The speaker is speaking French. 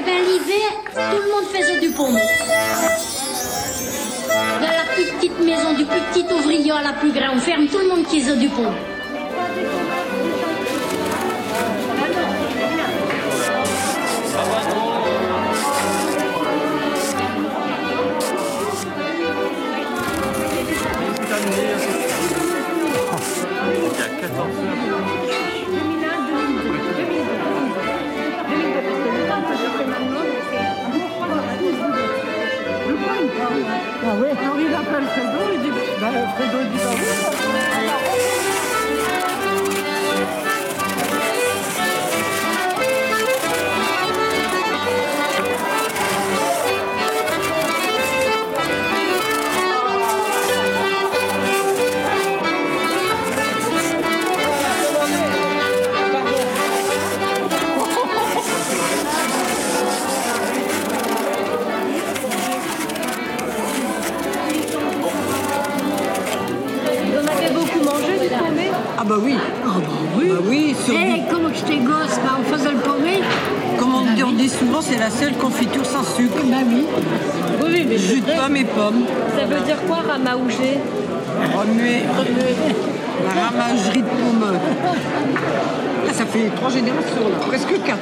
Eh bien, l'hiver, tout le monde faisait du pommeau. De la plus petite maison, du plus petit ouvrier à la plus grande ferme, tout le monde faisait du pommeau. Il y a 14 Ah ouais, quand il appelle Fredo, il dit, bah, Fredo dit, bah oui. Ah bah oui. Ah bah oui. Bah oui, sur Eh, du- comme j'étais gosse, bah, on faisait le paumé. comme on dit, on dit souvent, c'est la seule confiture sans sucre. Bah oui. Oui, mais Jus de pomme et pommes. Ça veut dire quoi, ramaouger Remuer, la ramagerie de pommes. Ah, ça fait trois générations là, presque quatre.